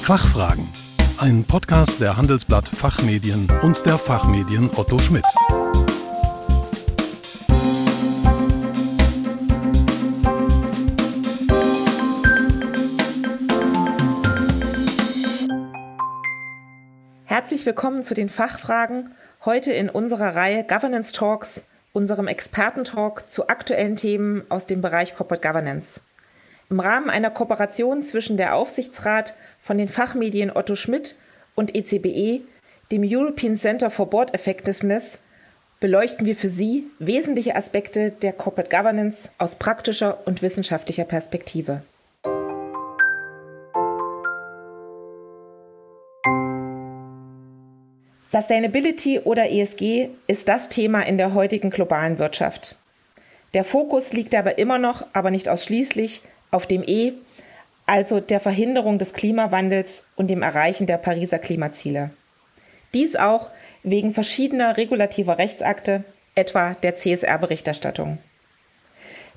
Fachfragen. Ein Podcast der Handelsblatt Fachmedien und der Fachmedien Otto Schmidt. Herzlich willkommen zu den Fachfragen. Heute in unserer Reihe Governance Talks, unserem Expertentalk zu aktuellen Themen aus dem Bereich Corporate Governance. Im Rahmen einer Kooperation zwischen der Aufsichtsrat von den Fachmedien Otto Schmidt und ECBE, dem European Center for Board Effectiveness, beleuchten wir für Sie wesentliche Aspekte der Corporate Governance aus praktischer und wissenschaftlicher Perspektive. Sustainability oder ESG ist das Thema in der heutigen globalen Wirtschaft. Der Fokus liegt aber immer noch, aber nicht ausschließlich, auf dem E, also der Verhinderung des Klimawandels und dem Erreichen der Pariser Klimaziele. Dies auch wegen verschiedener regulativer Rechtsakte, etwa der CSR-Berichterstattung.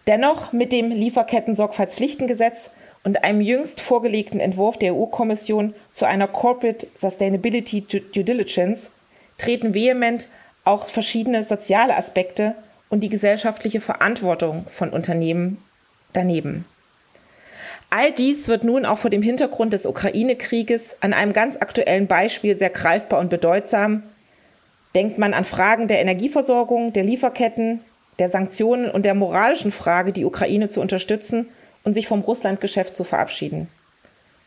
Dennoch mit dem Lieferketten-Sorgfaltspflichtengesetz und einem jüngst vorgelegten Entwurf der EU-Kommission zu einer Corporate Sustainability Due Diligence treten vehement auch verschiedene soziale Aspekte und die gesellschaftliche Verantwortung von Unternehmen daneben. All dies wird nun auch vor dem Hintergrund des Ukraine-Krieges an einem ganz aktuellen Beispiel sehr greifbar und bedeutsam. Denkt man an Fragen der Energieversorgung, der Lieferketten, der Sanktionen und der moralischen Frage, die Ukraine zu unterstützen und sich vom Russlandgeschäft zu verabschieden.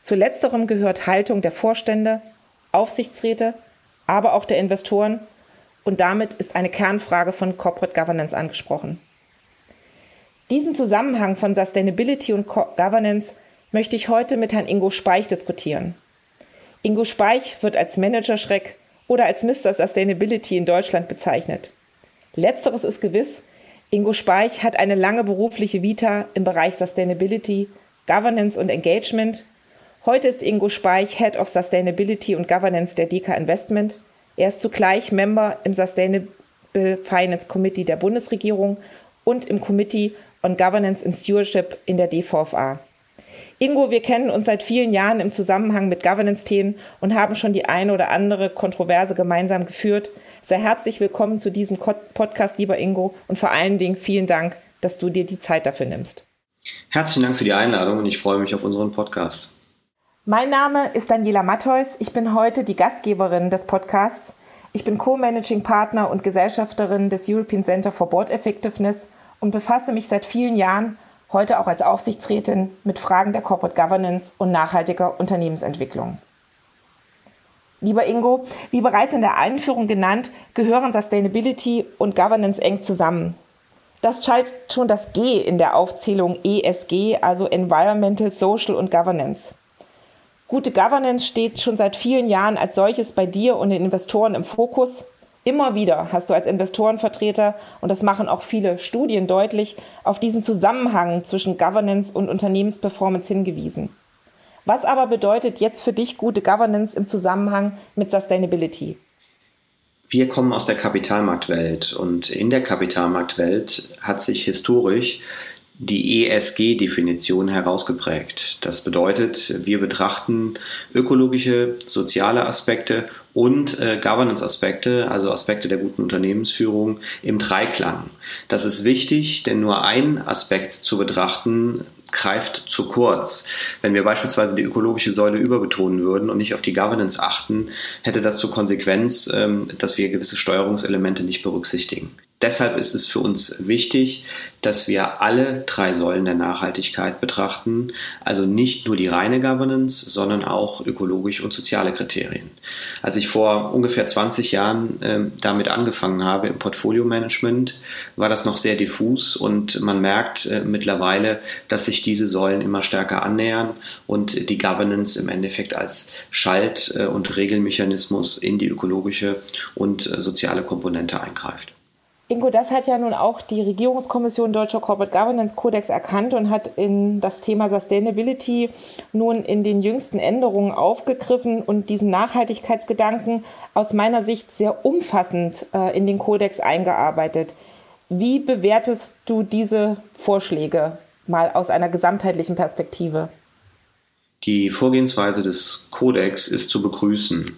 Zu letzterem gehört Haltung der Vorstände, Aufsichtsräte, aber auch der Investoren und damit ist eine Kernfrage von Corporate Governance angesprochen. Diesen Zusammenhang von Sustainability und Governance möchte ich heute mit Herrn Ingo Speich diskutieren. Ingo Speich wird als Managerschreck oder als Mr. Sustainability in Deutschland bezeichnet. Letzteres ist gewiss. Ingo Speich hat eine lange berufliche Vita im Bereich Sustainability, Governance und Engagement. Heute ist Ingo Speich Head of Sustainability und Governance der DK Investment. Er ist zugleich Member im Sustainable Finance Committee der Bundesregierung und im Committee on Governance and Stewardship in der DVFA. Ingo, wir kennen uns seit vielen Jahren im Zusammenhang mit Governance-Themen und haben schon die eine oder andere Kontroverse gemeinsam geführt. Sehr herzlich willkommen zu diesem Podcast, lieber Ingo, und vor allen Dingen vielen Dank, dass du dir die Zeit dafür nimmst. Herzlichen Dank für die Einladung und ich freue mich auf unseren Podcast. Mein Name ist Daniela Mattheus. Ich bin heute die Gastgeberin des Podcasts. Ich bin Co-Managing Partner und Gesellschafterin des European Center for Board Effectiveness und befasse mich seit vielen Jahren, heute auch als Aufsichtsrätin, mit Fragen der Corporate Governance und nachhaltiger Unternehmensentwicklung. Lieber Ingo, wie bereits in der Einführung genannt, gehören Sustainability und Governance eng zusammen. Das scheint schon das G in der Aufzählung ESG, also Environmental, Social und Governance. Gute Governance steht schon seit vielen Jahren als solches bei dir und den Investoren im Fokus Immer wieder hast du als Investorenvertreter, und das machen auch viele Studien deutlich, auf diesen Zusammenhang zwischen Governance und Unternehmensperformance hingewiesen. Was aber bedeutet jetzt für dich gute Governance im Zusammenhang mit Sustainability? Wir kommen aus der Kapitalmarktwelt und in der Kapitalmarktwelt hat sich historisch die ESG-Definition herausgeprägt. Das bedeutet, wir betrachten ökologische, soziale Aspekte und äh, Governance-Aspekte, also Aspekte der guten Unternehmensführung im Dreiklang. Das ist wichtig, denn nur ein Aspekt zu betrachten greift zu kurz. Wenn wir beispielsweise die ökologische Säule überbetonen würden und nicht auf die Governance achten, hätte das zur Konsequenz, ähm, dass wir gewisse Steuerungselemente nicht berücksichtigen. Deshalb ist es für uns wichtig, dass wir alle drei Säulen der Nachhaltigkeit betrachten, also nicht nur die reine Governance, sondern auch ökologische und soziale Kriterien. Als ich vor ungefähr 20 Jahren äh, damit angefangen habe im Portfolio-Management, war das noch sehr diffus und man merkt äh, mittlerweile, dass sich diese Säulen immer stärker annähern und die Governance im Endeffekt als Schalt- äh, und Regelmechanismus in die ökologische und äh, soziale Komponente eingreift. Ingo, das hat ja nun auch die Regierungskommission Deutscher Corporate Governance Codex erkannt und hat in das Thema Sustainability nun in den jüngsten Änderungen aufgegriffen und diesen Nachhaltigkeitsgedanken aus meiner Sicht sehr umfassend äh, in den Kodex eingearbeitet. Wie bewertest du diese Vorschläge mal aus einer gesamtheitlichen Perspektive? Die Vorgehensweise des Kodex ist zu begrüßen.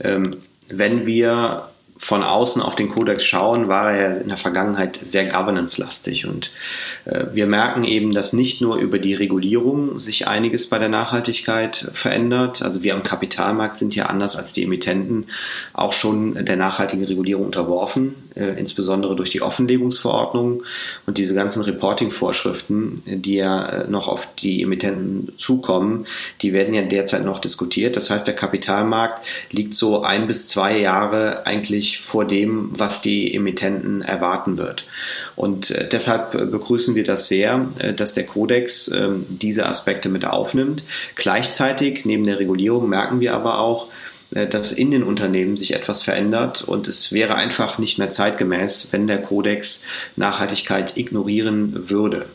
Ähm, wenn wir von außen auf den Kodex schauen, war er in der Vergangenheit sehr governance-lastig. Und äh, wir merken eben, dass nicht nur über die Regulierung sich einiges bei der Nachhaltigkeit verändert. Also wir am Kapitalmarkt sind ja anders als die Emittenten auch schon der nachhaltigen Regulierung unterworfen, äh, insbesondere durch die Offenlegungsverordnung und diese ganzen Reporting-Vorschriften, die ja äh, noch auf die Emittenten zukommen, die werden ja derzeit noch diskutiert. Das heißt, der Kapitalmarkt liegt so ein bis zwei Jahre eigentlich vor dem, was die Emittenten erwarten wird. Und äh, deshalb begrüßen wir das sehr, äh, dass der Kodex ähm, diese Aspekte mit aufnimmt. Gleichzeitig neben der Regulierung merken wir aber auch, äh, dass in den Unternehmen sich etwas verändert und es wäre einfach nicht mehr zeitgemäß, wenn der Kodex Nachhaltigkeit ignorieren würde.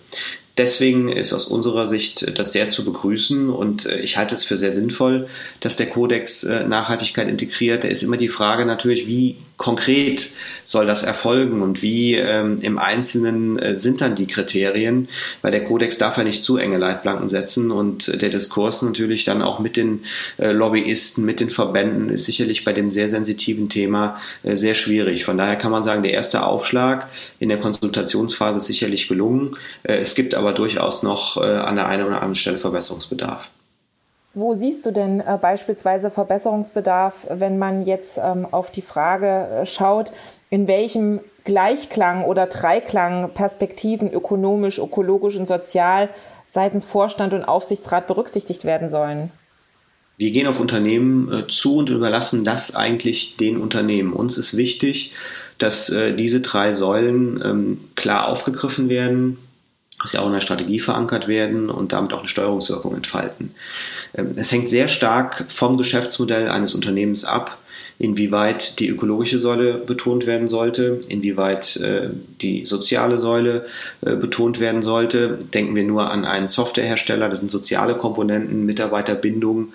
Deswegen ist aus unserer Sicht das sehr zu begrüßen und äh, ich halte es für sehr sinnvoll, dass der Kodex äh, Nachhaltigkeit integriert. Da ist immer die Frage natürlich, wie konkret soll das erfolgen und wie ähm, im Einzelnen äh, sind dann die Kriterien, weil der Kodex darf ja nicht zu enge Leitplanken setzen und äh, der Diskurs natürlich dann auch mit den äh, Lobbyisten, mit den Verbänden ist sicherlich bei dem sehr sensitiven Thema äh, sehr schwierig. Von daher kann man sagen, der erste Aufschlag in der Konsultationsphase ist sicherlich gelungen. Äh, es gibt aber durchaus noch äh, an der einen oder anderen Stelle Verbesserungsbedarf. Wo siehst du denn äh, beispielsweise Verbesserungsbedarf, wenn man jetzt ähm, auf die Frage äh, schaut, in welchem Gleichklang oder Dreiklang Perspektiven ökonomisch, ökologisch und sozial seitens Vorstand und Aufsichtsrat berücksichtigt werden sollen? Wir gehen auf Unternehmen äh, zu und überlassen das eigentlich den Unternehmen. Uns ist wichtig, dass äh, diese drei Säulen ähm, klar aufgegriffen werden, dass sie auch in der Strategie verankert werden und damit auch eine Steuerungswirkung entfalten. Ähm, es hängt sehr stark vom Geschäftsmodell eines Unternehmens ab, inwieweit die ökologische Säule betont werden sollte, inwieweit äh, die soziale Säule äh, betont werden sollte. Denken wir nur an einen Softwarehersteller, das sind soziale Komponenten, Mitarbeiterbindung,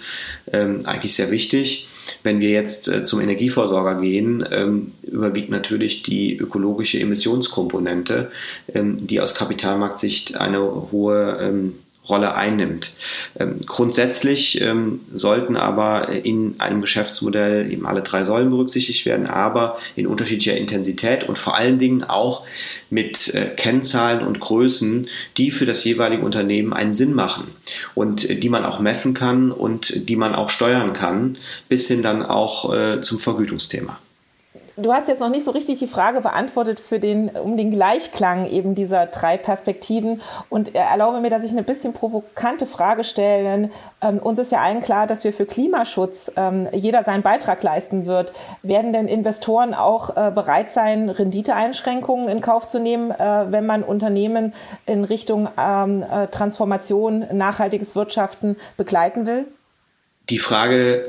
ähm, eigentlich sehr wichtig. Wenn wir jetzt äh, zum Energieversorger gehen, ähm, überwiegt natürlich die ökologische Emissionskomponente, ähm, die aus Kapitalmarktsicht eine hohe ähm, Rolle einnimmt. Ähm, grundsätzlich ähm, sollten aber in einem Geschäftsmodell eben alle drei Säulen berücksichtigt werden, aber in unterschiedlicher Intensität und vor allen Dingen auch mit äh, Kennzahlen und Größen, die für das jeweilige Unternehmen einen Sinn machen und äh, die man auch messen kann und die man auch steuern kann, bis hin dann auch äh, zum Vergütungsthema. Du hast jetzt noch nicht so richtig die Frage beantwortet für den, um den Gleichklang eben dieser drei Perspektiven. Und erlaube mir, dass ich eine bisschen provokante Frage stelle. Ähm, uns ist ja allen klar, dass wir für Klimaschutz ähm, jeder seinen Beitrag leisten wird. Werden denn Investoren auch äh, bereit sein, Renditeeinschränkungen in Kauf zu nehmen, äh, wenn man Unternehmen in Richtung ähm, äh, Transformation, nachhaltiges Wirtschaften begleiten will? Die Frage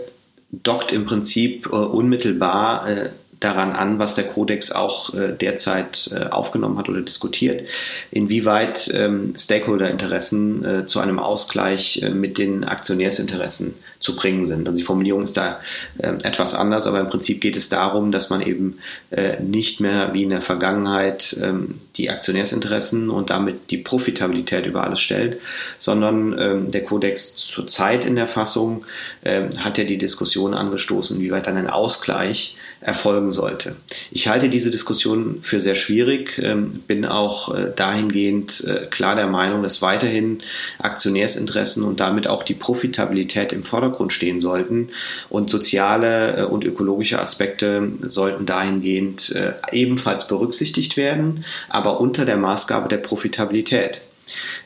dockt im Prinzip äh, unmittelbar äh, daran an, was der Kodex auch äh, derzeit äh, aufgenommen hat oder diskutiert, inwieweit ähm, Stakeholder-Interessen äh, zu einem Ausgleich äh, mit den Aktionärsinteressen zu bringen sind. Also die Formulierung ist da äh, etwas anders, aber im Prinzip geht es darum, dass man eben äh, nicht mehr wie in der Vergangenheit ähm, die Aktionärsinteressen und damit die Profitabilität über alles stellt, sondern ähm, der Kodex zurzeit in der Fassung ähm, hat ja die Diskussion angestoßen, wie weit dann ein Ausgleich erfolgen sollte. Ich halte diese Diskussion für sehr schwierig, ähm, bin auch äh, dahingehend äh, klar der Meinung, dass weiterhin Aktionärsinteressen und damit auch die Profitabilität im Vordergrund stehen sollten und soziale äh, und ökologische Aspekte sollten dahingehend ebenfalls berücksichtigt werden, aber unter der Maßgabe der Profitabilität.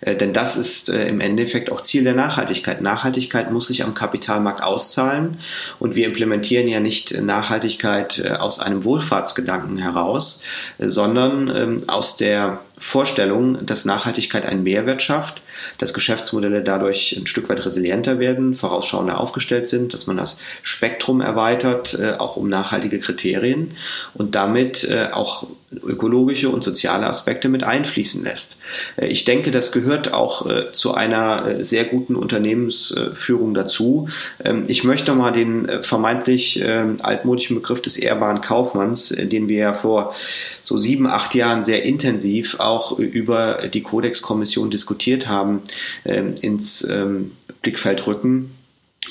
Äh, denn das ist äh, im Endeffekt auch Ziel der Nachhaltigkeit. Nachhaltigkeit muss sich am Kapitalmarkt auszahlen und wir implementieren ja nicht Nachhaltigkeit äh, aus einem Wohlfahrtsgedanken heraus, sondern ähm, aus der Vorstellung, dass Nachhaltigkeit einen Mehrwert schafft, dass Geschäftsmodelle dadurch ein Stück weit resilienter werden, vorausschauender aufgestellt sind, dass man das Spektrum erweitert, äh, auch um nachhaltige Kriterien und damit äh, auch ökologische und soziale Aspekte mit einfließen lässt. Äh, ich denke, das gehört auch zu einer sehr guten Unternehmensführung dazu. Ähm, ich möchte mal den vermeintlich ähm, altmodischen Begriff des ehrbaren Kaufmanns, den wir ja vor so sieben, acht Jahren sehr intensiv auch über die Kodex-Kommission diskutiert haben, ähm, ins ähm, Blickfeld rücken.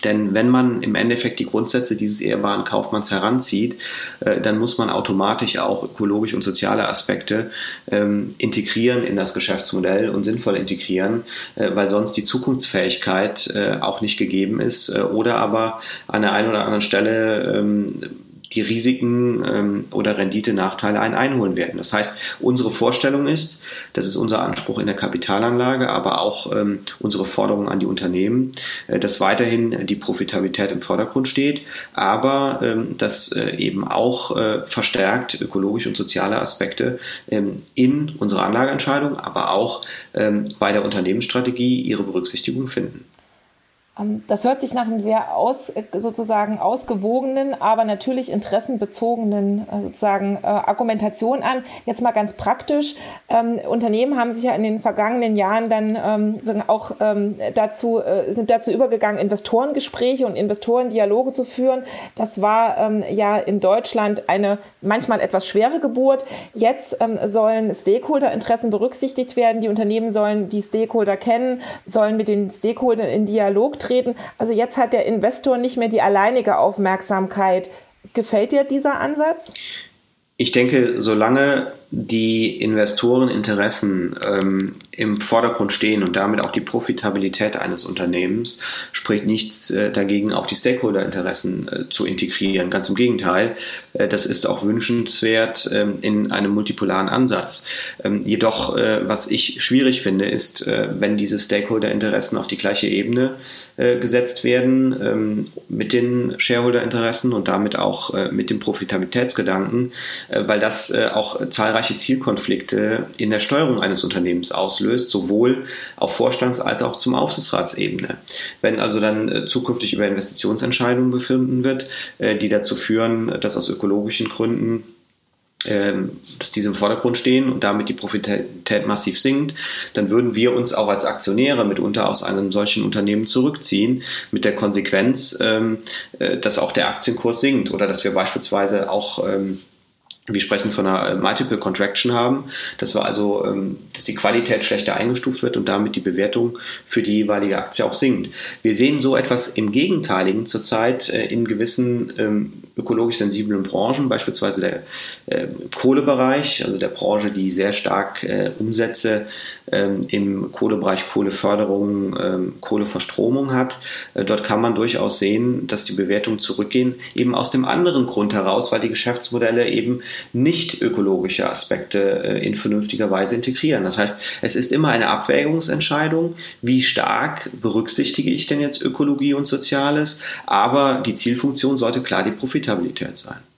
Denn wenn man im Endeffekt die Grundsätze dieses ehrbaren Kaufmanns heranzieht, äh, dann muss man automatisch auch ökologische und soziale Aspekte ähm, integrieren in das Geschäftsmodell und sinnvoll integrieren, äh, weil sonst die Zukunftsfähigkeit äh, auch nicht gegeben ist oder aber an der einen oder anderen Stelle die Risiken ähm, oder Renditenachteile einen einholen werden. Das heißt, unsere Vorstellung ist, das ist unser Anspruch in der Kapitalanlage, aber auch ähm, unsere Forderung an die Unternehmen, äh, dass weiterhin die Profitabilität im Vordergrund steht, aber ähm, dass äh, eben auch äh, verstärkt ökologische und soziale Aspekte ähm, in unserer Anlageentscheidung, aber auch ähm, bei der Unternehmensstrategie ihre Berücksichtigung finden. Ähm, das hört sich nach einem sehr aus, äh, sozusagen ausgewogenen, aber natürlich interessenbezogenen äh, sozusagen äh, Argumentation an. Jetzt mal ganz praktisch. Ähm, Unternehmen haben sich ja in den vergangenen Jahren dann ähm, auch ähm, dazu, äh, sind dazu übergegangen, Investorengespräche und Investorendialoge zu führen. Das war ähm, ja in Deutschland eine manchmal etwas schwere Geburt. Jetzt ähm, sollen Stakeholder-Interessen berücksichtigt werden. Die Unternehmen sollen die Stakeholder kennen, sollen mit den Stakeholdern in Dialog treten. Also jetzt hat der Investor nicht mehr die alleinige Aufmerksamkeit. Gefällt dir dieser Ansatz? Ich denke, solange die Investoreninteressen ähm, im Vordergrund stehen und damit auch die Profitabilität eines Unternehmens, spricht nichts äh, dagegen, auch die Stakeholderinteressen äh, zu integrieren. Ganz im Gegenteil, äh, das ist auch wünschenswert ähm, in einem multipolaren Ansatz. Ähm, jedoch, äh, was ich schwierig finde, ist, äh, wenn diese Stakeholderinteressen auf die gleiche Ebene äh, gesetzt werden ähm, mit den Shareholderinteressen und damit auch mit dem Profitabilitätsgedanken, weil das auch zahlreiche zahlreiche Zielkonflikte in der Steuerung eines Unternehmens auslöst, sowohl auf Vorstands- als auch zum Aufsichtsratsebene. Wenn also dann äh, zukünftig über Investitionsentscheidungen befinden wird, äh, die dazu führen, dass aus ökologischen Gründen ähm, dass diese im Vordergrund stehen und damit die Profitabilität massiv sinkt, dann würden wir uns auch als Aktionäre mitunter aus einem solchen Unternehmen zurückziehen, mit der Konsequenz, ähm, äh, dass auch der Aktienkurs sinkt oder dass wir beispielsweise auch ähm, wir sprechen von einer äh, Multiple Contraction haben, dass wir also, ähm, dass die Qualität schlechter eingestuft wird und damit die Bewertung für die jeweilige Aktie auch sinkt. Wir sehen so etwas im Gegenteiligen zurzeit äh, in gewissen ähm, ökologisch sensiblen Branchen, beispielsweise der äh, Kohlebereich, also der Branche, die sehr stark Umsätze ähm, im Kohlebereich Kohleförderung, ähm, Kohleverstromung hat. Äh, dort kann man durchaus sehen, dass die Bewertungen zurückgehen, eben aus dem anderen Grund heraus, weil die Geschäftsmodelle eben nicht ökologische Aspekte äh, in vernünftiger Weise integrieren. Das heißt, es ist immer eine Abwägungsentscheidung, wie stark berücksichtige ich denn jetzt Ökologie und Soziales, aber die Zielfunktion sollte klar die Profit Profitabilität sein.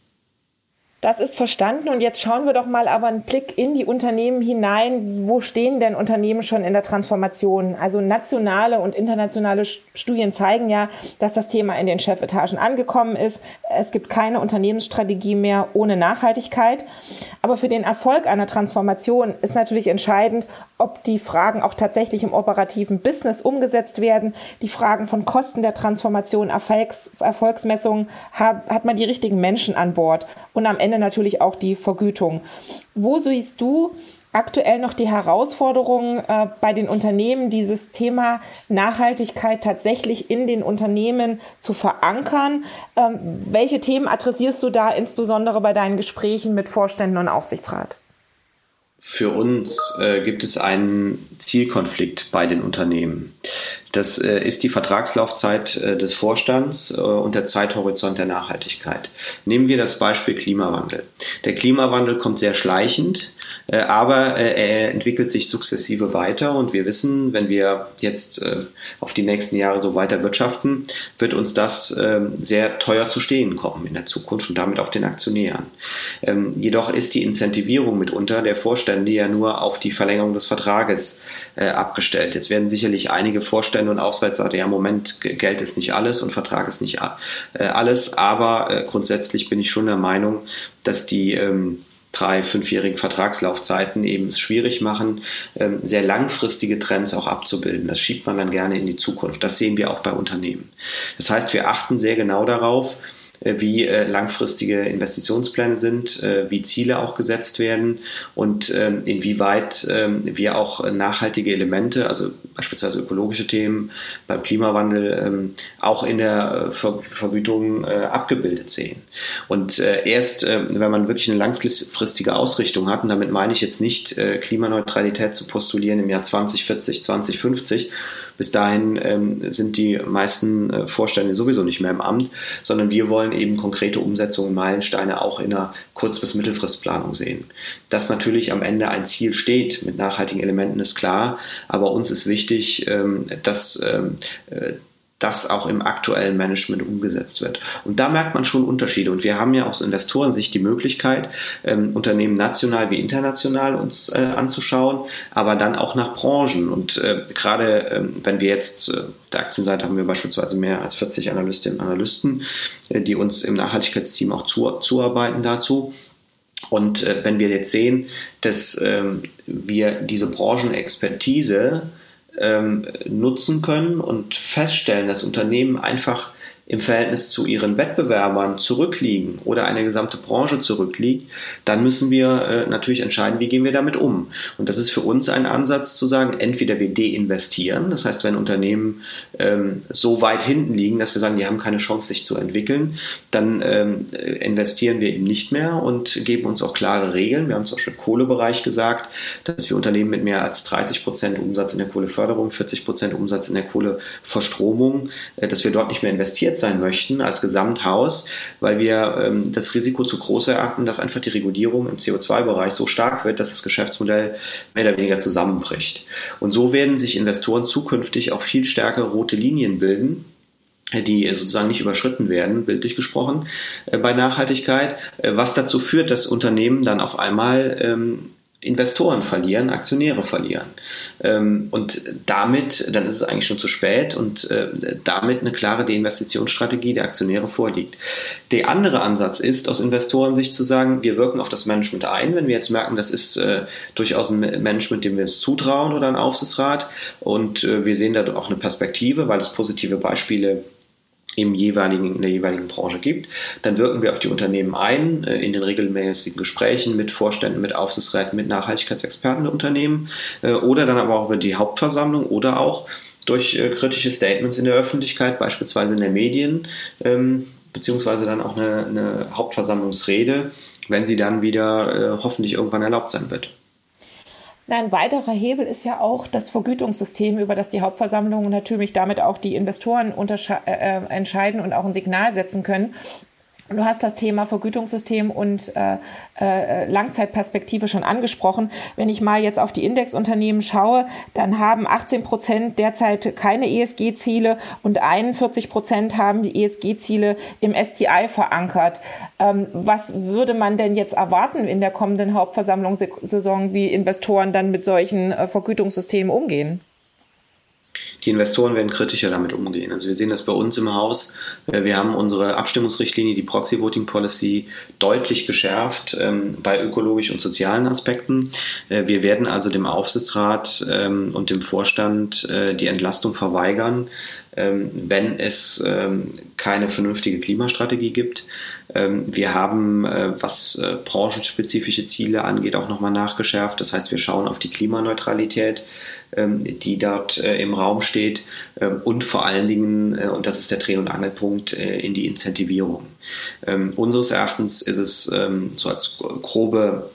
Das ist verstanden und jetzt schauen wir doch mal aber einen Blick in die Unternehmen hinein. Wo stehen denn Unternehmen schon in der Transformation? Also nationale und internationale Studien zeigen ja, dass das Thema in den Chefetagen angekommen ist. Es gibt keine Unternehmensstrategie mehr ohne Nachhaltigkeit. Aber für den Erfolg einer Transformation ist natürlich entscheidend, ob die Fragen auch tatsächlich im operativen Business umgesetzt werden. Die Fragen von Kosten der Transformation, Erfolgs Erfolgsmessungen, hat, man die richtigen Menschen an Bord und am Ende Ende natürlich auch die Vergütung. Wo siehst du aktuell noch die Herausforderungen äh, bei den Unternehmen, dieses Thema Nachhaltigkeit tatsächlich in den Unternehmen zu verankern? Ähm, welche Themen adressierst du da insbesondere bei deinen Gesprächen mit Vorständen und Aufsichtsrat? Für uns äh, gibt es einen Zielkonflikt bei den Unternehmen. Das äh, ist die Vertragslaufzeit äh, des Vorstands äh, und der Zeithorizont der Nachhaltigkeit. Nehmen wir das Beispiel Klimawandel. Der Klimawandel kommt sehr schleichend. Aber er entwickelt sich sukzessive weiter und wir wissen, wenn wir jetzt auf die nächsten Jahre so weiter wirtschaften, wird uns das ähm, sehr teuer zu stehen kommen in der Zukunft und damit auch den Aktionären. Ähm, jedoch ist die Incentivierung mitunter der Vorstände ja nur auf die Verlängerung des Vertrages abgestellt. Jetzt werden sicherlich einige Vorstände und Aufseite sagen, ja, Moment, Geld ist nicht alles und Vertrag ist nicht alles, aber grundsätzlich bin ich schon der Meinung, dass die ähm, drei, fünfjährigen Vertragslaufzeiten eben es schwierig machen, ähm, sehr langfristige Trends auch abzubilden. Das schiebt man dann gerne in die Zukunft. Das sehen wir auch bei Unternehmen. Das heißt, wir achten sehr genau darauf, wie langfristige Investitionspläne sind, wie Ziele auch gesetzt werden und ähm, inwieweit ähm, wir auch nachhaltige Elemente, also beispielsweise ökologische Themen beim Klimawandel, ähm, auch in der Vergütung abgebildet sehen. Und erst, wenn man wirklich eine langfristige Ausrichtung hat, und damit meine ich jetzt nicht Klimaneutralität zu postulieren im Jahr 2040, 2050, bis dahin ähm, sind die meisten äh, Vorstände sowieso nicht mehr im Amt, sondern wir wollen eben konkrete Umsetzungen, Meilensteine auch in einer Kurz- bis Mittelfristplanung sehen. Dass natürlich am Ende ein Ziel steht mit nachhaltigen Elementen, ist klar, aber uns ist wichtig, ähm, dass ähm, äh, das auch im aktuellen Management umgesetzt wird. Und da merkt man schon Unterschiede. Und wir haben ja aus Investorensicht die Möglichkeit, ähm, Unternehmen national wie international uns äh, anzuschauen, aber dann auch nach Branchen. Und äh, gerade ähm, wenn wir jetzt, äh, der Aktienseite haben wir beispielsweise mehr als 40 Analystinnen und Analysten, äh, die uns im Nachhaltigkeitsteam auch zu, zuarbeiten dazu. Und wenn wir jetzt sehen, dass ähm, wir diese Branchenexpertise ähm, nutzen können und feststellen, dass Unternehmen einfach im Verhältnis zu ihren Wettbewerbern zurückliegen oder eine gesamte Branche zurückliegt, dann müssen wir äh, natürlich entscheiden, wie gehen wir damit um. Und das ist für uns ein Ansatz zu sagen, entweder wir deinvestieren, das heißt, wenn Unternehmen ähm, so weit hinten liegen, dass wir sagen, die haben keine Chance, sich zu entwickeln, dann ähm, investieren wir eben nicht mehr und geben uns auch klare Regeln. Wir haben zum Beispiel im Kohlebereich gesagt, dass wir Unternehmen mit mehr als 30 Prozent Umsatz in der Kohleförderung, 40 Prozent Umsatz in der Kohleverstromung, äh, dass wir dort nicht mehr investieren reguliert sein möchten als Gesamthaus, weil wir ähm, das Risiko zu groß erachten, dass einfach die Regulierung im CO2-Bereich so stark wird, dass das Geschäftsmodell mehr oder weniger zusammenbricht. Und so werden sich Investoren zukünftig auch viel stärker rote Linien bilden, die sozusagen nicht überschritten werden, bildlich gesprochen, äh, bei Nachhaltigkeit, äh, was dazu führt, dass Unternehmen dann auf einmal ähm, Investoren verlieren, Aktionäre verlieren. Ähm, und damit, dann ist es eigentlich schon zu spät und äh, damit eine klare Deinvestitionsstrategie der Aktionäre vorliegt. Der andere Ansatz ist, aus Investorensicht zu sagen, wir wirken auf das Management ein, wenn wir jetzt merken, das ist äh, durchaus ein Management, dem wir es zutrauen oder ein Aufsichtsrat und äh, wir sehen da auch eine Perspektive, weil es positive Beispiele im jeweiligen, in der jeweiligen Branche gibt. Dann wirken wir auf die Unternehmen ein, äh, in den regelmäßigen Gesprächen mit Vorständen, mit Aufsichtsräten, mit Nachhaltigkeitsexperten der Unternehmen äh, oder dann aber auch über die Hauptversammlung oder auch durch äh, kritische Statements in der Öffentlichkeit, beispielsweise in den Medien, ähm, beziehungsweise dann auch eine, eine Hauptversammlungsrede, wenn sie dann wieder hoffentlich irgendwann erlaubt sein wird. Ein weiterer Hebel ist ja auch das Vergütungssystem, über das die Hauptversammlungen natürlich damit auch die Investoren äh, äh, entscheiden und auch ein Signal setzen können. Du hast das Thema Vergütungssystem und äh, äh, Langzeitperspektive schon angesprochen. Wenn ich mal jetzt auf die Indexunternehmen schaue, dann haben 18 Prozent derzeit keine ESG-Ziele und 41 Prozent haben die ESG-Ziele im STI verankert. Ähm, was würde man denn jetzt erwarten in der kommenden Hauptversammlungssaison, wie Investoren dann mit solchen äh, Vergütungssystemen umgehen? Die Investoren werden kritischer damit umgehen. Also wir sehen das bei uns im Haus. Äh, wir haben unsere Abstimmungsrichtlinie, die Proxy Voting Policy, deutlich geschärft ähm, bei ökologischen und sozialen Aspekten. Äh, wir werden also dem Aufsichtsrat ähm, und dem Vorstand äh, die Entlastung verweigern, wenn es ähm, keine vernünftige Klimastrategie gibt. Ähm, wir haben, äh, was äh, branchenspezifische Ziele angeht, auch nochmal nachgeschärft. Das heißt, wir schauen auf die Klimaneutralität die dort äh, im Raum steht und vor allen Dingen, und das ist der Dreh- und Angelpunkt, in die Incentivierung. unseres Erachtens ist es so als grobe,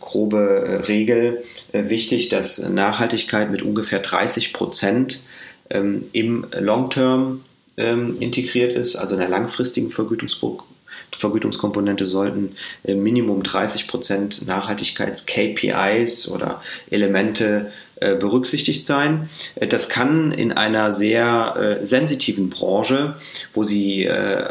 grobe Regel wichtig, dass Nachhaltigkeit mit ungefähr 30 Prozent ähm, im Long-Term ähm, integriert ist, also in der langfristigen Vergütungskomponente sollten äh, Minimum 30 Prozent Nachhaltigkeits-KPIs oder Elemente äh, berücksichtigt sein. Äh, das kann in einer sehr äh, sensitiven Branche, wo sie äh,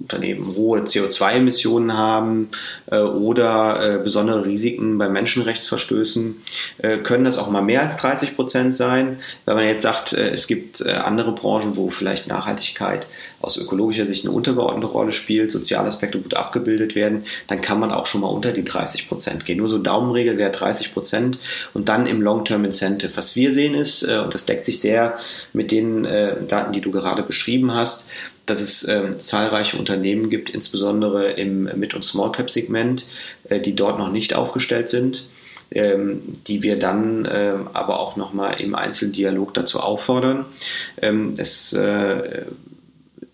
Unternehmen hohe CO2-Emissionen haben äh, oder äh, besondere Risiken bei Menschenrechtsverstößen, äh, können das auch mal mehr als 30 Prozent sein. Wenn man jetzt sagt, äh, es gibt äh, andere Branchen, wo vielleicht Nachhaltigkeit aus ökologischer Sicht eine untergeordnete Rolle spielt, soziale Aspekte gut abgebildet werden, dann kann man auch schon mal unter die 30 Prozent gehen. Nur so Daumenregel wäre 30 Prozent und dann im Long-Term Incentive. Was wir sehen ist, äh, und das deckt sich sehr mit den Daten, die du gerade beschrieben hast, dass es ähm, zahlreiche Unternehmen gibt, insbesondere im Mid- und Small-Cap-Segment, äh, die dort noch nicht aufgestellt sind, ähm, die wir dann äh, aber auch nochmal im Einzeldialog dazu auffordern. Ähm, es äh,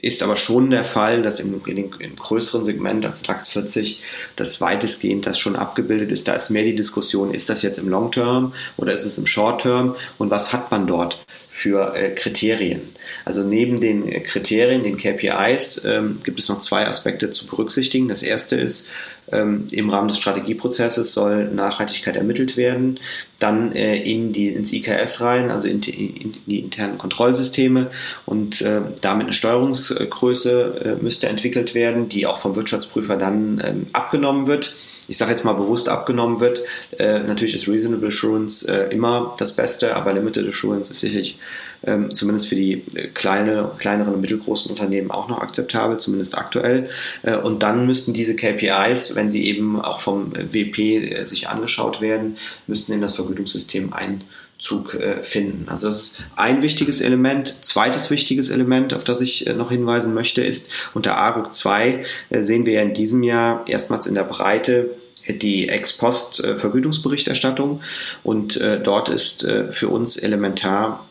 ist aber schon der Fall, dass im, den, im größeren Segment, also DAX 40, das weitestgehend das schon abgebildet ist. Da ist mehr die Diskussion, ist das jetzt im Long Term oder ist es im Short Term und was hat man dort für äh, Kriterien? Also neben den Kriterien, den KPIs, ähm, gibt es noch zwei Aspekte zu berücksichtigen. Das erste ist, ähm, Im Rahmen des Strategieprozesses soll Nachhaltigkeit ermittelt werden, dann äh, in die, ins IKS rein, also in die, in die internen Kontrollsysteme und äh, damit eine Steuerungsgröße äh, müsste entwickelt werden, die auch vom Wirtschaftsprüfer dann ähm, abgenommen wird ich sage jetzt mal bewusst abgenommen wird. Äh, natürlich ist Reasonable Assurance äh, immer das Beste, aber Limited Assurance ist sicherlich ähm, zumindest für die äh, kleine, kleineren und mittelgroßen Unternehmen auch noch akzeptabel, zumindest aktuell. Äh, und dann müssten diese KPIs, wenn sie eben auch vom WP äh, sich angeschaut werden, müssten in das Vergütungssystem ein Zug finden. Also das ist ein wichtiges Element. Zweites wichtiges Element, auf das ich noch hinweisen möchte, ist unter ARUG 2 sehen wir ja in diesem Jahr erstmals in der Breite die Ex-Post-Vergütungsberichterstattung und dort ist für uns elementar,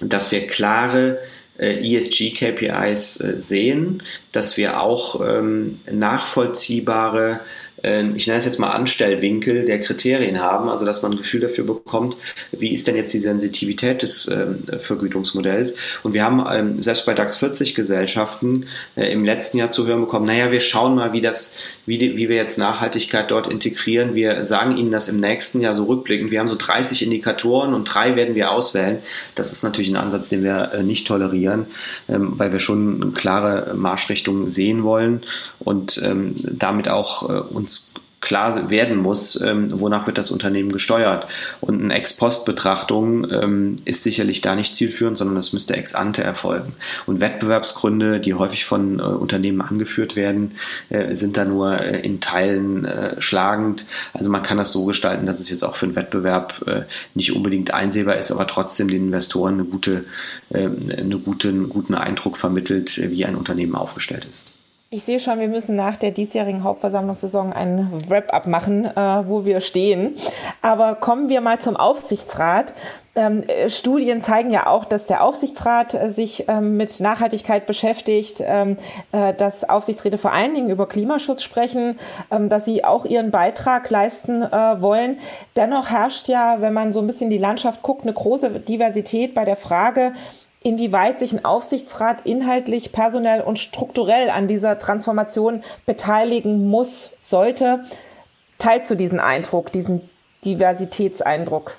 dass wir klare äh, ESG-KPIs äh, sehen, dass wir auch ähm, nachvollziehbare ich nenne es jetzt mal Anstellwinkel der Kriterien haben, also dass man ein Gefühl dafür bekommt, wie ist denn jetzt die Sensitivität des ähm, Vergütungsmodells. Und wir haben ähm, selbst bei DAX 40 Gesellschaften äh, im letzten Jahr zu hören bekommen, naja, wir schauen mal, wie das, wie, die, wie wir jetzt Nachhaltigkeit dort integrieren. Wir sagen Ihnen das im nächsten Jahr so rückblickend. Wir haben so 30 Indikatoren und drei werden wir auswählen. Das ist natürlich ein Ansatz, den wir äh, nicht tolerieren, ähm, weil wir schon klare Marschrichtungen sehen wollen und ähm, damit auch äh, uns uns klar werden muss, ähm, wonach wird das Unternehmen gesteuert. Und eine Ex-Post-Betrachtung ähm, ist sicherlich da nicht zielführend, sondern es müsste ex ante erfolgen. Und Wettbewerbsgründe, die häufig von äh, Unternehmen angeführt werden, äh, sind da nur äh, in Teilen äh, schlagend. Also man kann das so gestalten, dass es jetzt auch für einen Wettbewerb äh, nicht unbedingt einsehbar ist, aber trotzdem den Investoren eine gute, äh, eine gute, einen guten Eindruck vermittelt, wie ein Unternehmen aufgestellt ist. Ich sehe schon, wir müssen nach der diesjährigen Hauptversammlungssaison einen Wrap-up machen, äh, wo wir stehen. Aber kommen wir mal zum Aufsichtsrat. Ähm, Studien zeigen ja auch, dass der Aufsichtsrat äh, sich ähm, mit Nachhaltigkeit beschäftigt, ähm, äh, dass Aufsichtsräte vor allen Dingen über Klimaschutz sprechen, ähm, dass sie auch ihren Beitrag leisten äh, wollen. Dennoch herrscht ja, wenn man so ein bisschen die Landschaft guckt, eine große Diversität bei der Frage, inwieweit sich ein Aufsichtsrat inhaltlich, personell und strukturell an dieser Transformation beteiligen muss, sollte. Teilst du diesen Eindruck, diesen Diversitätseindruck?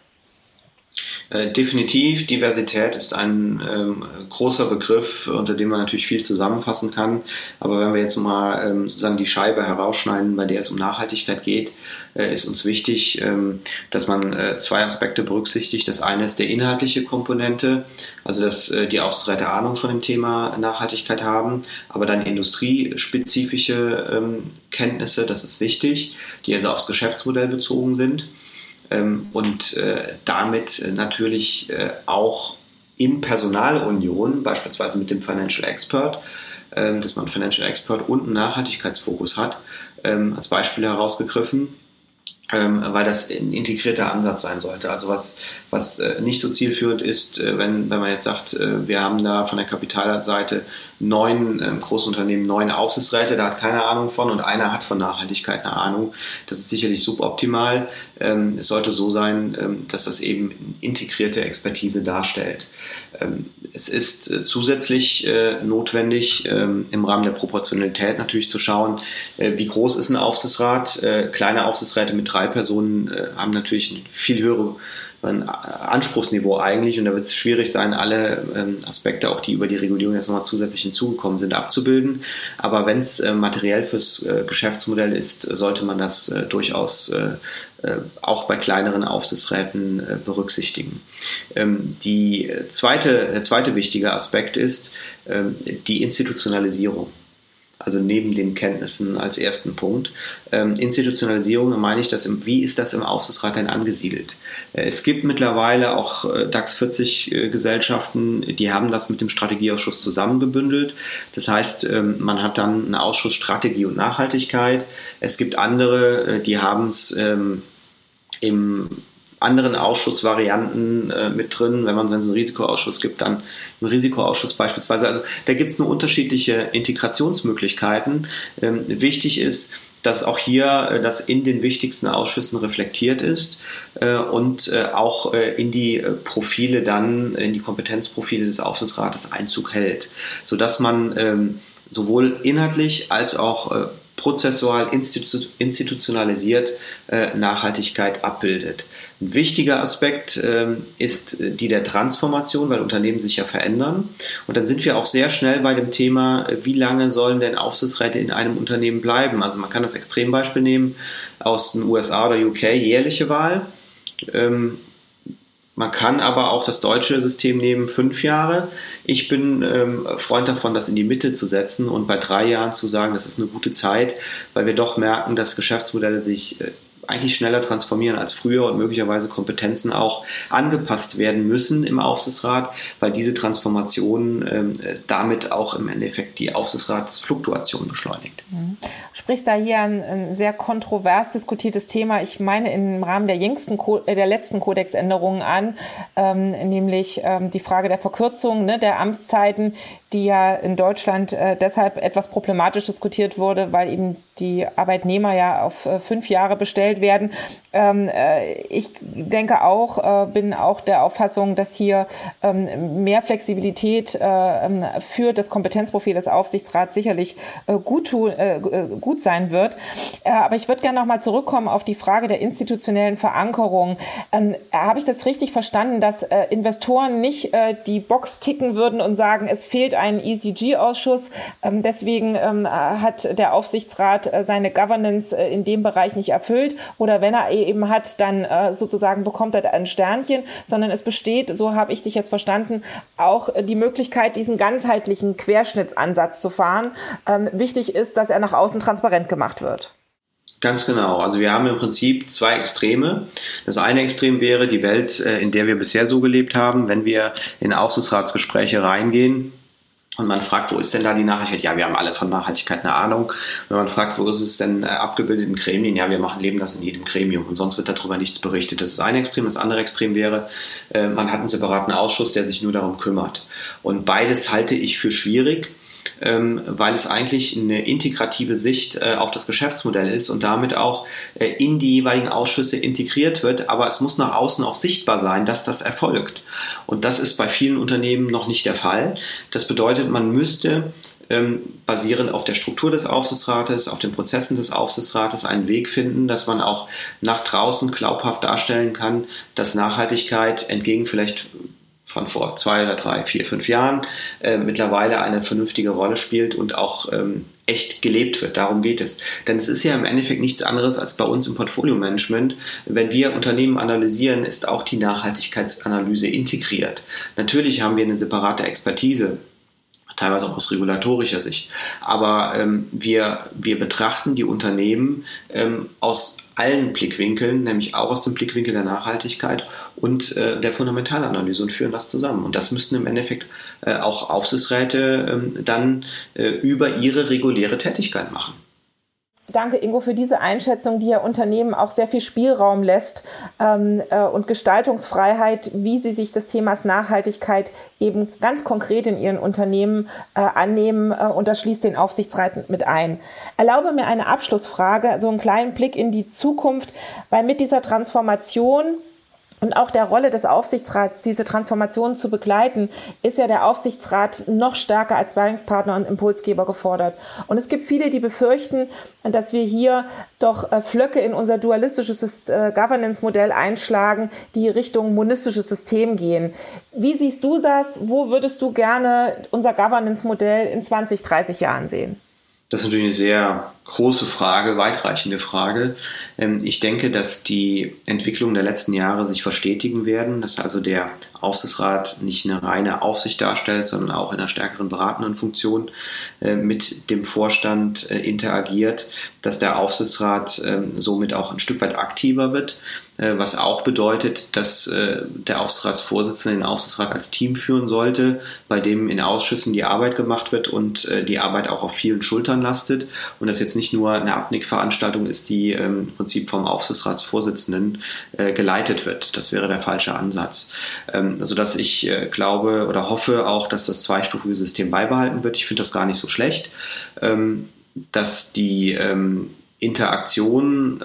Äh, definitiv, Diversität ist ein ähm, großer Begriff, unter dem man natürlich viel zusammenfassen kann. Aber wenn wir jetzt mal ähm, sozusagen die Scheibe herausschneiden, bei der es um Nachhaltigkeit geht, äh, ist uns wichtig, ähm, dass man äh, zwei Aspekte berücksichtigt. Das eine ist der inhaltliche Komponente, also dass äh, die Aufsichtsräte Ahnung von dem Thema Nachhaltigkeit haben, aber dann industriespezifische ähm, Kenntnisse, das ist wichtig, die also aufs Geschäftsmodell bezogen sind und äh, damit äh, natürlich äh, auch in Personalunion, beispielsweise mit dem Financial Expert, ähm, dass man Financial Expert und einen Nachhaltigkeitsfokus hat, ähm, als Beispiel herausgegriffen ähm, weil das ein integrierter Ansatz sein sollte. Also was, was äh, nicht so zielführend ist, äh, wenn, wenn man jetzt sagt, äh, wir haben da von der Kapitalseite neun ähm, Großunternehmen, neun Aufsichtsräte, da hat keiner Ahnung von und einer hat von Nachhaltigkeit eine Ahnung. Das ist sicherlich suboptimal. Ähm, es sollte so sein, ähm, dass das eben integrierte Expertise darstellt. Es ist zusätzlich notwendig, im Rahmen der Proportionalität natürlich zu schauen, wie groß ist ein Aufsichtsrat. kleine Aufsichtsräte mit drei Personen haben natürlich eine viel höhere ein Anspruchsniveau eigentlich und da wird es schwierig sein, alle ähm, Aspekte, auch die über die Regulierung jetzt nochmal zusätzlich hinzugekommen sind, abzubilden. Aber wenn es äh, materiell fürs äh, Geschäftsmodell ist, sollte man das äh, durchaus äh, äh, auch bei kleineren Aufsichtsräten äh, berücksichtigen. Ähm, die zweite, der zweite wichtige Aspekt ist ähm, die Institutionalisierung. Also neben den Kenntnissen als ersten Punkt. Ähm, Institutionalisierung meine ich, dass im, wie ist das im Aufsichtsrat denn angesiedelt? Äh, es gibt mittlerweile auch äh, DAX 40 äh, Gesellschaften, die haben das mit dem Strategieausschuss zusammengebündelt. Das heißt, ähm, man hat dann einen Ausschuss Strategie und Nachhaltigkeit. Es gibt andere, äh, die haben es ähm, im anderen Ausschussvarianten äh, mit drin. Wenn man wenn es einen Risikoausschuss gibt, dann im Risikoausschuss beispielsweise. Also da gibt es nur unterschiedliche Integrationsmöglichkeiten. Ähm, wichtig ist, dass auch hier äh, das in den wichtigsten Ausschüssen reflektiert ist äh, und äh, auch äh, in die äh, Profile dann, in die Kompetenzprofile des Aufsichtsrates Einzug hält, sodass man ähm, sowohl inhaltlich als auch äh, prozessual institu institutionalisiert äh, Nachhaltigkeit abbildet. Ein wichtiger Aspekt ähm, ist die der Transformation, weil Unternehmen sich ja verändern. Und dann sind wir auch sehr schnell bei dem Thema, äh, wie lange sollen denn Aufsichtsräte in einem Unternehmen bleiben? Also man kann das Extrembeispiel nehmen aus den USA oder UK, jährliche Wahl. Ähm, man kann aber auch das deutsche System nehmen, fünf Jahre. Ich bin ähm, Freund davon, das in die Mitte zu setzen und bei drei Jahren zu sagen, das ist eine gute Zeit, weil wir doch merken, dass Geschäftsmodelle sich äh, eigentlich schneller transformieren als früher und möglicherweise Kompetenzen auch angepasst werden müssen im Aufsichtsrat, weil diese Transformation ähm, damit auch im Endeffekt die Aufsichtsratsfluktuation beschleunigt. Mhm. Sprichst da hier ein, ein, sehr kontrovers diskutiertes Thema, ich meine im Rahmen der jüngsten, äh, der letzten Kodexänderungen an, ähm, nämlich ähm, die Frage der Verkürzung ne, der Amtszeiten, die ja in Deutschland äh, deshalb etwas problematisch diskutiert wurde, weil eben die Arbeitnehmer ja auf äh, fünf Jahre bestellt werden. Ähm, äh, ich denke auch, äh, bin auch der Auffassung, dass hier ähm, mehr Flexibilität äh, ähm, für das Kompetenzprofil des Aufsichtsrats sicherlich äh, gut, tun, gut sein wird. aber ich würde gerne noch mal zurückkommen auf die Frage der institutionellen Verankerung. Ähm, habe ich das richtig verstanden, dass Investoren nicht die Box ticken würden und sagen, es fehlt einen ECG-Ausschuss. Ähm, deswegen ähm, hat der Aufsichtsrat äh, seine Governance äh, in dem Bereich nicht erfüllt. Oder wenn er eben hat, dann äh, sozusagen bekommt er ein Sternchen, sondern es besteht, so habe ich dich jetzt verstanden, auch die Möglichkeit, diesen ganzheitlichen Querschnittsansatz zu fahren. Ähm, wichtig ist, dass er nach außen transparent gemacht wird. Ganz genau. Also wir haben im Prinzip zwei Extreme. Das eine Extrem wäre die Welt, in der wir bisher so gelebt haben, wenn wir in Aufsichtsratsgespräche reingehen und man fragt, wo ist denn da die Nachhaltigkeit? Ja, wir haben alle von Nachhaltigkeit eine Ahnung. Wenn man fragt, wo ist es denn äh, abgebildet in Gremien? Ja, wir machen leben das in jedem Gremium und sonst wird darüber nichts berichtet. Das ist ein Extrem. Das andere Extrem wäre, äh, man hat einen separaten Ausschuss, der sich nur darum kümmert. Und beides halte ich für schwierig ähm, weil es eigentlich eine integrative Sicht äh, auf das Geschäftsmodell ist und damit auch äh, in die jeweiligen Ausschüsse integriert wird. Aber es muss nach außen auch sichtbar sein, dass das erfolgt. Und das ist bei vielen Unternehmen noch nicht der Fall. Das bedeutet, man müsste ähm, basierend auf der Struktur des Aufsichtsrates, auf den Prozessen des Aufsichtsrates einen Weg finden, dass man auch nach draußen glaubhaft darstellen kann, dass Nachhaltigkeit entgegen vielleicht von vor zwei oder drei, vier, fünf Jahren äh, mittlerweile eine vernünftige Rolle spielt und auch ähm, echt gelebt wird. Darum geht es. Denn es ist ja im Endeffekt nichts anderes als bei uns im Portfolio-Management. Wenn wir Unternehmen analysieren, ist auch die Nachhaltigkeitsanalyse integriert. Natürlich haben wir eine separate Expertise teilweise auch aus regulatorischer Sicht. Aber ähm, wir, wir betrachten die Unternehmen ähm, aus allen Blickwinkeln, nämlich auch aus dem Blickwinkel der Nachhaltigkeit und äh, der Fundamentalanalyse und führen das zusammen. Und das müssten im Endeffekt äh, auch Aufsichtsräte äh, dann über ihre reguläre Tätigkeit machen. Danke, Ingo, für diese Einschätzung, die ja Unternehmen auch sehr viel Spielraum lässt ähm, äh, und Gestaltungsfreiheit, wie sie sich des Themas Nachhaltigkeit eben ganz konkret in ihren Unternehmen äh, annehmen. Äh, und das schließt den Aufsichtsrat mit ein. Erlaube mir eine Abschlussfrage, so einen kleinen Blick in die Zukunft, weil mit dieser Transformation und auch der Rolle des Aufsichtsrats, diese Transformation zu begleiten, ist ja der Aufsichtsrat noch stärker als Sparringspartner und Impulsgeber gefordert. Und es gibt viele, die befürchten, dass wir hier doch äh, Flöcke in unser dualistisches äh, Governance-Modell einschlagen, die Richtung monistisches System gehen. Wie siehst du das? Wo würdest du gerne unser Governance-Modell in 20, 30 Jahren sehen? Das ist natürlich eine sehr große Frage, weitreichende Frage. Ähm, ich denke, dass die Entwicklungen der letzten Jahre sich verstetigen werden, dass also der Aufsichtsrat nicht eine reine Aufsicht darstellt, sondern auch in einer stärkeren beratenden Funktion äh, mit dem Vorstand äh, interagiert, dass der Aufsichtsrat ähm, somit auch ein Stück weit aktiver wird, was auch bedeutet, dass der Aufsichtsratsvorsitzende den Aufsichtsrat als Team führen sollte, bei dem in Ausschüssen die Arbeit gemacht wird und die Arbeit auch auf vielen Schultern lastet und das jetzt nicht nur eine Abnickveranstaltung ist, die ähm, im Prinzip vom Aufsichtsratsvorsitzenden geleitet wird. Das wäre der falsche Ansatz. Ähm, sodass ich äh, glaube oder hoffe auch, dass das zweistufige System beibehalten wird. Ich finde das gar nicht so schlecht, ähm, dass die Interaktion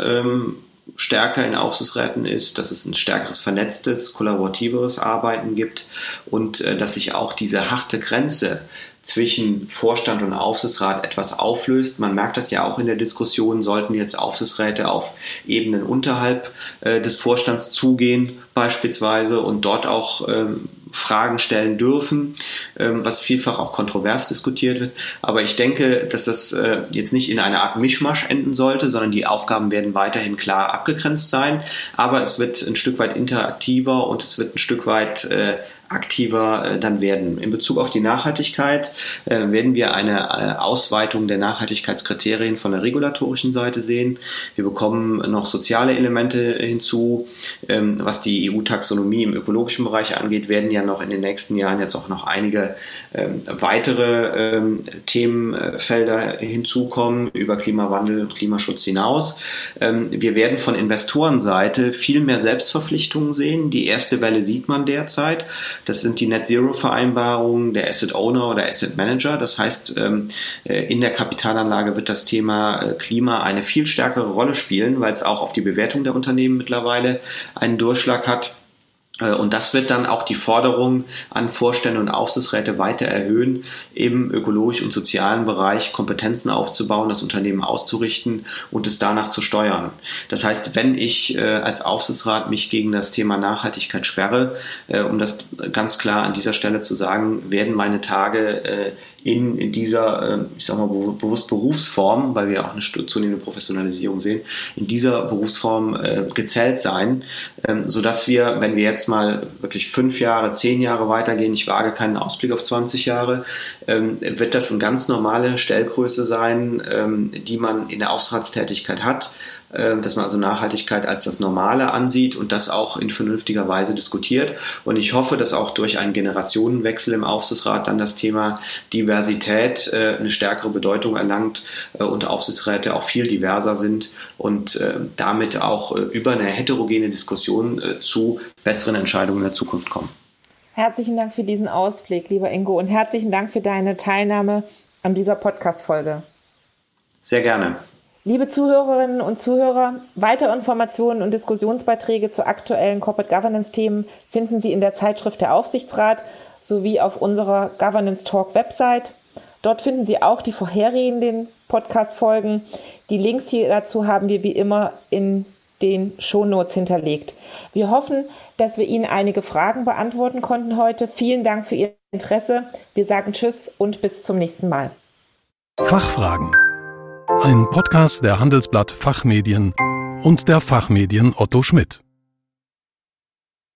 stärker in Aufsichtsräten ist, dass es ein stärkeres vernetztes, kollaborativeres Arbeiten gibt und äh, dass sich auch diese harte Grenze zwischen Vorstand und Aufsichtsrat etwas auflöst. Man merkt das ja auch in der Diskussion, sollten jetzt Aufsichtsräte auf Ebenen unterhalb äh, des Vorstands zugehen beispielsweise und dort auch ähm, Fragen stellen dürfen, ähm, was vielfach auch kontrovers diskutiert wird. Aber ich denke, dass das äh, jetzt nicht in einer Art Mischmasch enden sollte, sondern die Aufgaben werden weiterhin klar abgegrenzt sein. Aber es wird ein Stück weit interaktiver und es wird ein Stück weit äh, aktiver äh, dann werden. In Bezug auf die Nachhaltigkeit äh, werden wir eine äh, Ausweitung der Nachhaltigkeitskriterien von der regulatorischen Seite sehen. Wir bekommen noch soziale Elemente hinzu. Ähm, was die EU-Taxonomie im ökologischen Bereich angeht, werden ja noch in den nächsten Jahren jetzt auch noch einige ähm, weitere ähm, Themenfelder hinzukommen über Klimawandel und Klimaschutz hinaus. Wir werden von Investorenseite viel mehr Selbstverpflichtungen sehen. Die erste Welle sieht man derzeit. Das sind die Net Zero Vereinbarungen der Asset Owner oder Asset Manager. Das heißt, ähm, äh, in der Kapitalanlage wird das Thema äh, Klima eine viel stärkere Rolle spielen, weil es auch auf die Bewertung der Unternehmen mittlerweile einen Durchschlag hat. Äh, und das wird dann auch die Forderung an Vorstände und Aufsichtsräte weiter erhöhen, im ökologischen und sozialen Bereich Kompetenzen aufzubauen, das Unternehmen auszurichten und es danach zu steuern. Das heißt, wenn ich äh, als Aufsichtsrat mich gegen das Thema Nachhaltigkeit sperre, äh, um das ganz klar an dieser Stelle zu sagen, werden meine Tage in, dieser, ich sag mal bewusst Berufsform, weil wir auch eine zunehmende Professionalisierung sehen, in dieser Berufsform äh, gezählt sein, ähm, sodass wir, wenn wir jetzt mal wirklich fünf Jahre, zehn Jahre weitergehen, ich wage keinen Ausblick auf 20 Jahre, ähm, wird das eine ganz normale Stellgröße sein, ähm, die man in der Aufsichtsratstätigkeit hat. Ähm, dass man also Nachhaltigkeit als das Normale ansieht und das auch in vernünftiger Weise diskutiert. Und ich hoffe, dass auch durch einen Generationenwechsel im Aufsichtsrat dann das Thema Diversität äh, eine stärkere Bedeutung erlangt äh, und Aufsichtsräte auch viel diverser sind und äh, damit auch über eine heterogene Diskussion zu besseren Entscheidungen in der Zukunft kommen. Herzlichen Dank für diesen Ausblick, lieber Ingo, und herzlichen Dank für deine Teilnahme an dieser Podcast-Folge. Sehr gerne. Liebe Zuhörerinnen und Zuhörer, weitere Informationen und Diskussionsbeiträge zu aktuellen Corporate Governance Themen finden Sie in der Zeitschrift der Aufsichtsrat sowie auf unserer Governance Talk Website. Dort finden Sie auch die vorhergehenden Podcast-Folgen. Die Links hier dazu haben wir wie immer in den Shownotes hinterlegt. Wir hoffen, dass wir Ihnen einige Fragen beantworten konnten heute. Vielen Dank für Ihr Interesse. Wir sagen Tschüss und bis zum nächsten Mal. Fachfragen ein Podcast der Handelsblatt Fachmedien und der Fachmedien Otto Schmidt.